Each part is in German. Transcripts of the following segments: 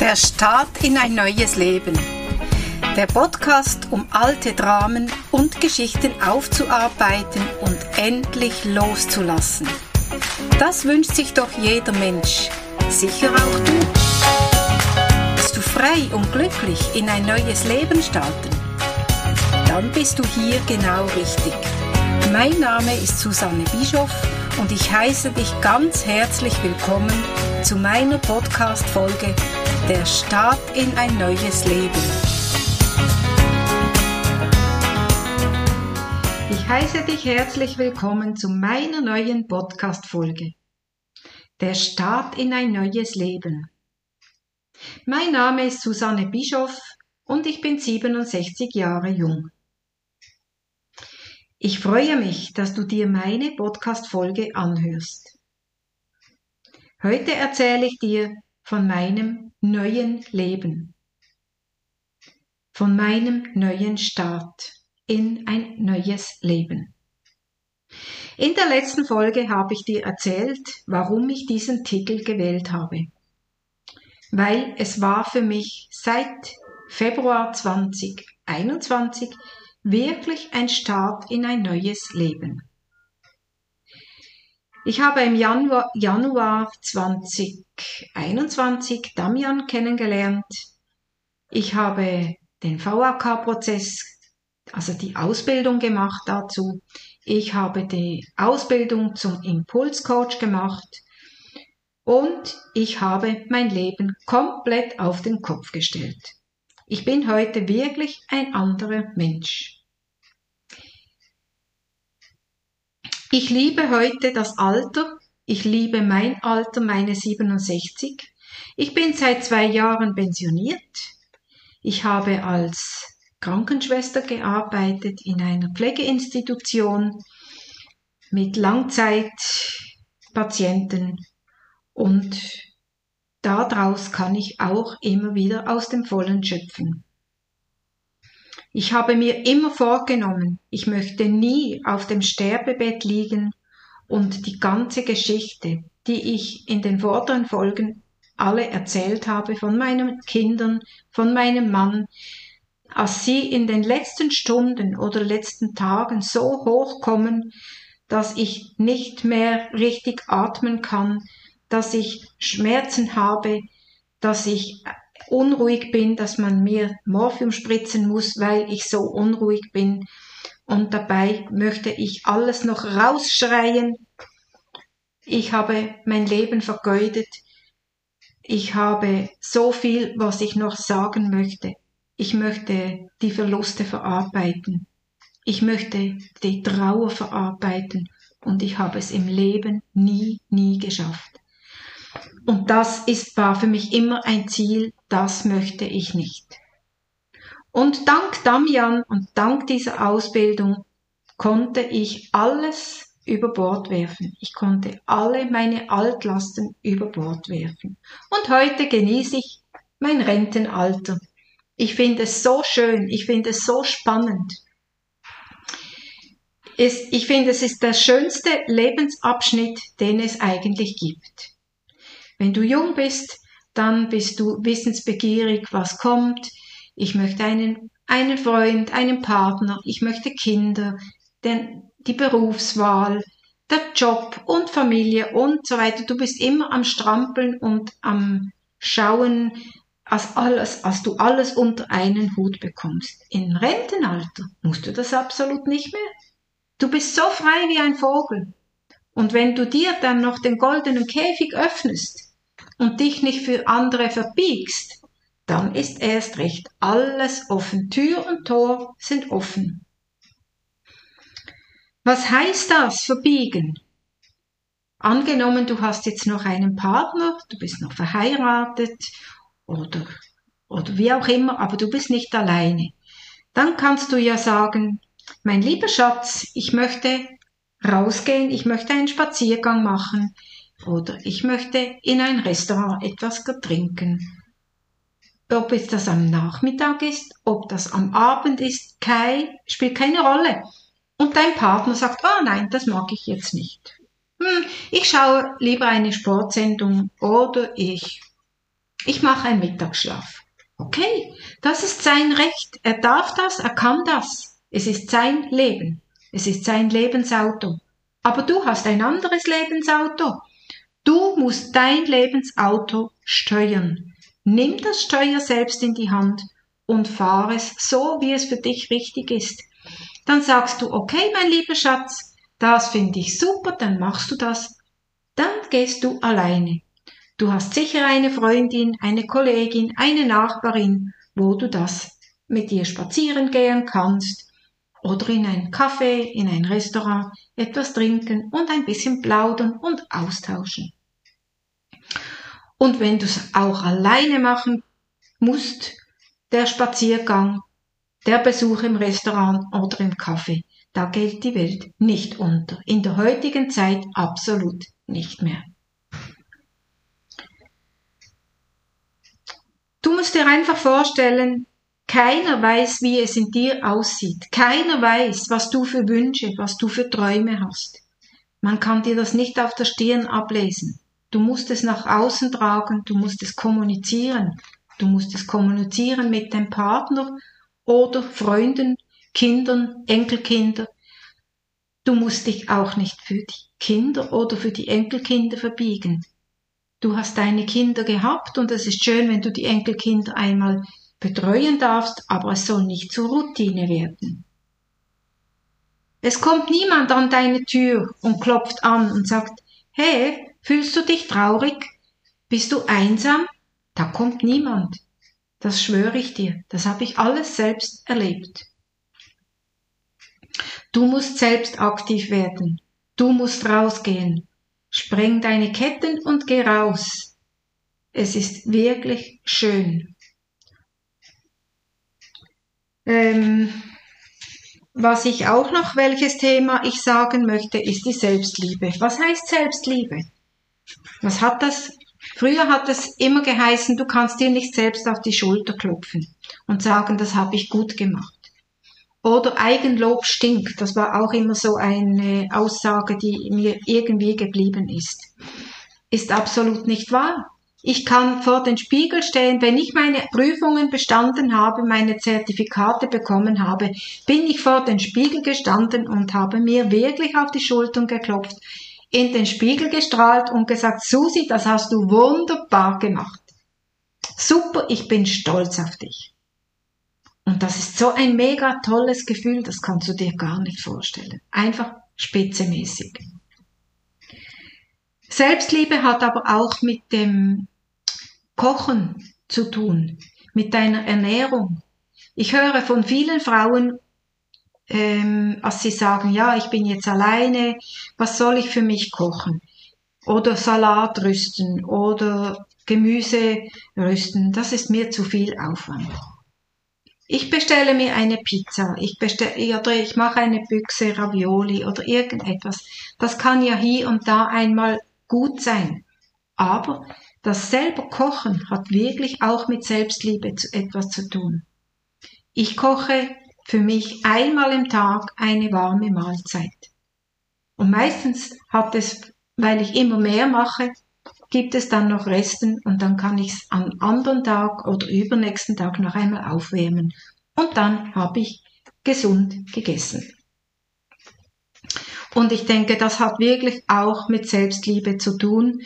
Der Start in ein neues Leben. Der Podcast, um alte Dramen und Geschichten aufzuarbeiten und endlich loszulassen. Das wünscht sich doch jeder Mensch. Sicher auch du. Bist du frei und glücklich in ein neues Leben starten? Dann bist du hier genau richtig. Mein Name ist Susanne Bischoff und ich heiße dich ganz herzlich willkommen zu meiner Podcast-Folge Der Start in ein neues Leben. Ich heiße dich herzlich willkommen zu meiner neuen Podcast-Folge. Der Start in ein neues Leben. Mein Name ist Susanne Bischoff und ich bin 67 Jahre jung. Ich freue mich, dass du dir meine Podcast-Folge anhörst. Heute erzähle ich dir von meinem neuen Leben, von meinem neuen Start in ein neues Leben. In der letzten Folge habe ich dir erzählt, warum ich diesen Titel gewählt habe. Weil es war für mich seit Februar 2021 wirklich ein Start in ein neues Leben. Ich habe im Januar, Januar 2021 Damian kennengelernt. Ich habe den VAK-Prozess, also die Ausbildung gemacht dazu. Ich habe die Ausbildung zum Impulscoach gemacht und ich habe mein Leben komplett auf den Kopf gestellt. Ich bin heute wirklich ein anderer Mensch. Ich liebe heute das Alter. Ich liebe mein Alter, meine 67. Ich bin seit zwei Jahren pensioniert. Ich habe als Krankenschwester gearbeitet in einer Pflegeinstitution mit Langzeitpatienten und daraus kann ich auch immer wieder aus dem Vollen schöpfen. Ich habe mir immer vorgenommen, ich möchte nie auf dem Sterbebett liegen und die ganze Geschichte, die ich in den vorderen Folgen alle erzählt habe von meinen Kindern, von meinem Mann, als sie in den letzten Stunden oder letzten Tagen so hochkommen, dass ich nicht mehr richtig atmen kann, dass ich Schmerzen habe, dass ich unruhig bin, dass man mir Morphium spritzen muss, weil ich so unruhig bin. Und dabei möchte ich alles noch rausschreien. Ich habe mein Leben vergeudet. Ich habe so viel, was ich noch sagen möchte. Ich möchte die Verluste verarbeiten. Ich möchte die Trauer verarbeiten. Und ich habe es im Leben nie, nie geschafft. Und das ist, war für mich immer ein Ziel, das möchte ich nicht. Und dank Damian und dank dieser Ausbildung konnte ich alles über Bord werfen. Ich konnte alle meine Altlasten über Bord werfen. Und heute genieße ich mein Rentenalter. Ich finde es so schön, ich finde es so spannend. Ich finde, es ist der schönste Lebensabschnitt, den es eigentlich gibt. Wenn du jung bist, dann bist du wissensbegierig, was kommt. Ich möchte einen, einen Freund, einen Partner, ich möchte Kinder, denn die Berufswahl, der Job und Familie und so weiter. Du bist immer am Strampeln und am Schauen, als alles, als du alles unter einen Hut bekommst. Im Rentenalter musst du das absolut nicht mehr. Du bist so frei wie ein Vogel. Und wenn du dir dann noch den goldenen Käfig öffnest und dich nicht für andere verbiegst, dann ist erst recht alles offen. Tür und Tor sind offen. Was heißt das, verbiegen? Angenommen, du hast jetzt noch einen Partner, du bist noch verheiratet oder, oder wie auch immer, aber du bist nicht alleine. Dann kannst du ja sagen, mein lieber Schatz, ich möchte rausgehen, ich möchte einen Spaziergang machen oder ich möchte in ein Restaurant etwas trinken. Ob es das am Nachmittag ist, ob das am Abend ist, kein, spielt keine Rolle. Und dein Partner sagt, oh nein, das mag ich jetzt nicht. hm, ich schaue lieber eine Sportsendung oder ich, ich mache einen Mittagsschlaf. Okay, das ist sein Recht. Er darf das, er kann das. Es ist sein Leben. Es ist sein Lebensauto. Aber du hast ein anderes Lebensauto. Du musst dein Lebensauto steuern. Nimm das Steuer selbst in die Hand und fahr es so, wie es für dich richtig ist. Dann sagst du, okay, mein lieber Schatz, das finde ich super, dann machst du das. Dann gehst du alleine. Du hast sicher eine Freundin, eine Kollegin, eine Nachbarin, wo du das mit dir spazieren gehen kannst oder in ein Café, in ein Restaurant etwas trinken und ein bisschen plaudern und austauschen. Und wenn du es auch alleine machen musst, der Spaziergang, der Besuch im Restaurant oder im Café, da geht die Welt nicht unter. In der heutigen Zeit absolut nicht mehr. Du musst dir einfach vorstellen, keiner weiß, wie es in dir aussieht. Keiner weiß, was du für Wünsche, was du für Träume hast. Man kann dir das nicht auf der Stirn ablesen. Du musst es nach außen tragen, du musst es kommunizieren. Du musst es kommunizieren mit dem Partner oder Freunden, Kindern, Enkelkinder. Du musst dich auch nicht für die Kinder oder für die Enkelkinder verbiegen. Du hast deine Kinder gehabt und es ist schön, wenn du die Enkelkinder einmal betreuen darfst, aber es soll nicht zur Routine werden. Es kommt niemand an deine Tür und klopft an und sagt, hey, fühlst du dich traurig? Bist du einsam? Da kommt niemand. Das schwöre ich dir, das habe ich alles selbst erlebt. Du musst selbst aktiv werden. Du musst rausgehen. Spreng deine Ketten und geh raus. Es ist wirklich schön. Ähm, was ich auch noch, welches Thema ich sagen möchte, ist die Selbstliebe. Was heißt Selbstliebe? Was hat das? Früher hat es immer geheißen, du kannst dir nicht selbst auf die Schulter klopfen und sagen, das habe ich gut gemacht. Oder Eigenlob stinkt. Das war auch immer so eine Aussage, die mir irgendwie geblieben ist. Ist absolut nicht wahr. Ich kann vor den Spiegel stehen, wenn ich meine Prüfungen bestanden habe, meine Zertifikate bekommen habe, bin ich vor den Spiegel gestanden und habe mir wirklich auf die Schultern geklopft, in den Spiegel gestrahlt und gesagt, Susi, das hast du wunderbar gemacht. Super, ich bin stolz auf dich. Und das ist so ein mega tolles Gefühl, das kannst du dir gar nicht vorstellen. Einfach spitzemäßig. Selbstliebe hat aber auch mit dem Kochen zu tun, mit deiner Ernährung. Ich höre von vielen Frauen, ähm, als sie sagen, ja, ich bin jetzt alleine, was soll ich für mich kochen? Oder Salat rüsten oder Gemüse rüsten, das ist mir zu viel Aufwand. Ich bestelle mir eine Pizza, ich bestelle, oder ich mache eine Büchse Ravioli oder irgendetwas. Das kann ja hier und da einmal gut sein. Aber das selber Kochen hat wirklich auch mit Selbstliebe zu etwas zu tun. Ich koche für mich einmal im Tag eine warme Mahlzeit. Und meistens hat es, weil ich immer mehr mache, gibt es dann noch Resten und dann kann ich es am anderen Tag oder übernächsten Tag noch einmal aufwärmen. Und dann habe ich gesund gegessen. Und ich denke, das hat wirklich auch mit Selbstliebe zu tun.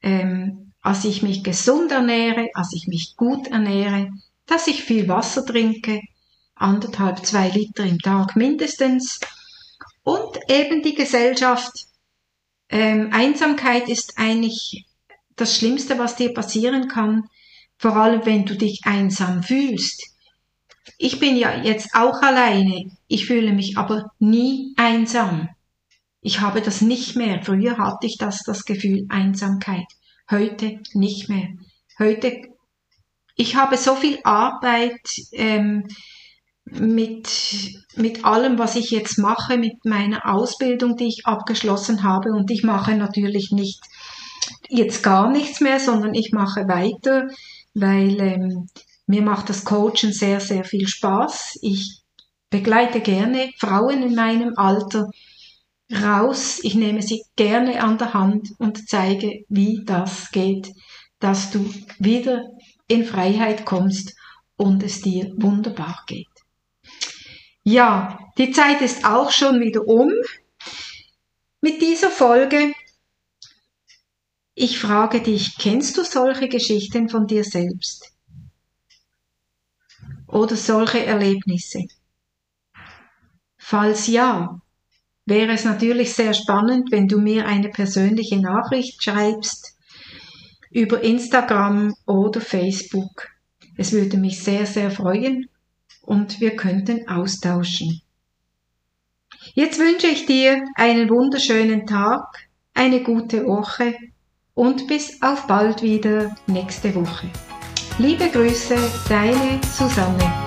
Ähm, als ich mich gesund ernähre, als ich mich gut ernähre, dass ich viel Wasser trinke, anderthalb, zwei Liter im Tag mindestens. Und eben die Gesellschaft. Ähm, Einsamkeit ist eigentlich das Schlimmste, was dir passieren kann, vor allem wenn du dich einsam fühlst. Ich bin ja jetzt auch alleine, ich fühle mich aber nie einsam. Ich habe das nicht mehr. Früher hatte ich das, das Gefühl Einsamkeit. Heute nicht mehr. Heute, ich habe so viel Arbeit ähm, mit, mit allem, was ich jetzt mache, mit meiner Ausbildung, die ich abgeschlossen habe. Und ich mache natürlich nicht jetzt gar nichts mehr, sondern ich mache weiter, weil ähm, mir macht das Coachen sehr, sehr viel Spaß. Ich begleite gerne Frauen in meinem Alter raus. Ich nehme sie gerne an der Hand und zeige, wie das geht, dass du wieder in Freiheit kommst und es dir wunderbar geht. Ja, die Zeit ist auch schon wieder um mit dieser Folge. Ich frage dich, kennst du solche Geschichten von dir selbst? Oder solche Erlebnisse? Falls ja, wäre es natürlich sehr spannend, wenn du mir eine persönliche Nachricht schreibst über Instagram oder Facebook. Es würde mich sehr, sehr freuen und wir könnten austauschen. Jetzt wünsche ich dir einen wunderschönen Tag, eine gute Woche und bis auf bald wieder nächste Woche. Liebe Grüße, deine Susanne.